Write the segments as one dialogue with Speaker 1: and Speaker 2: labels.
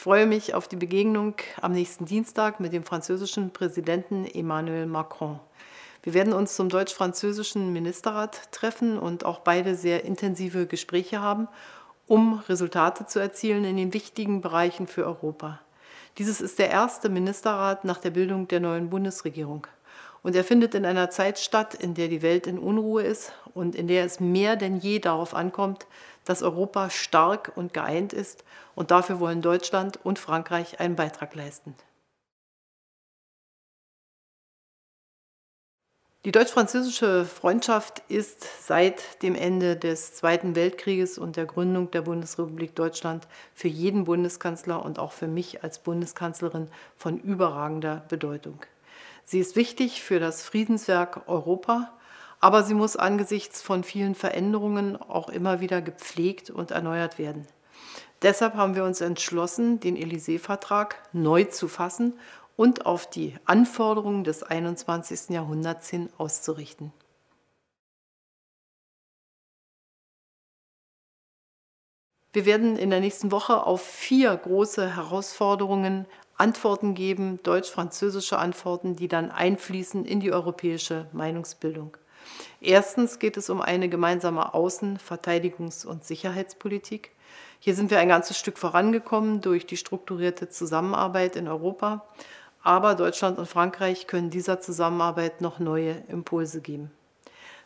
Speaker 1: Ich freue mich auf die Begegnung am nächsten Dienstag mit dem französischen Präsidenten Emmanuel Macron. Wir werden uns zum deutsch-französischen Ministerrat treffen und auch beide sehr intensive Gespräche haben, um Resultate zu erzielen in den wichtigen Bereichen für Europa. Dieses ist der erste Ministerrat nach der Bildung der neuen Bundesregierung. Und er findet in einer Zeit statt, in der die Welt in Unruhe ist und in der es mehr denn je darauf ankommt, dass Europa stark und geeint ist. Und dafür wollen Deutschland und Frankreich einen Beitrag leisten. Die deutsch-französische Freundschaft ist seit dem Ende des Zweiten Weltkrieges und der Gründung der Bundesrepublik Deutschland für jeden Bundeskanzler und auch für mich als Bundeskanzlerin von überragender Bedeutung. Sie ist wichtig für das Friedenswerk Europa, aber sie muss angesichts von vielen Veränderungen auch immer wieder gepflegt und erneuert werden. Deshalb haben wir uns entschlossen, den Élysée-Vertrag neu zu fassen und auf die Anforderungen des 21. Jahrhunderts hin auszurichten. Wir werden in der nächsten Woche auf vier große Herausforderungen Antworten geben, deutsch-französische Antworten, die dann einfließen in die europäische Meinungsbildung. Erstens geht es um eine gemeinsame Außen-, Verteidigungs- und Sicherheitspolitik. Hier sind wir ein ganzes Stück vorangekommen durch die strukturierte Zusammenarbeit in Europa, aber Deutschland und Frankreich können dieser Zusammenarbeit noch neue Impulse geben.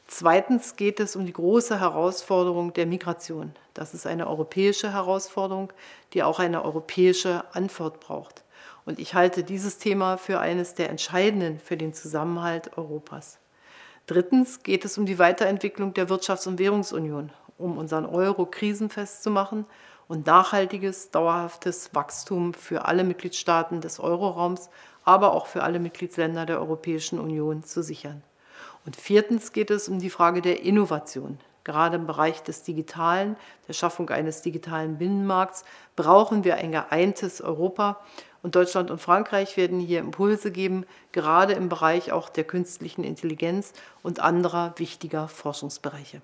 Speaker 1: Zweitens geht es um die große Herausforderung der Migration. Das ist eine europäische Herausforderung, die auch eine europäische Antwort braucht. Und ich halte dieses Thema für eines der entscheidenden für den Zusammenhalt Europas. Drittens geht es um die Weiterentwicklung der Wirtschafts- und Währungsunion, um unseren Euro krisenfest zu machen und nachhaltiges, dauerhaftes Wachstum für alle Mitgliedstaaten des Euroraums, aber auch für alle Mitgliedsländer der Europäischen Union zu sichern. Und viertens geht es um die Frage der Innovation. Gerade im Bereich des Digitalen, der Schaffung eines digitalen Binnenmarkts, brauchen wir ein geeintes Europa und Deutschland und Frankreich werden hier Impulse geben, gerade im Bereich auch der künstlichen Intelligenz und anderer wichtiger Forschungsbereiche.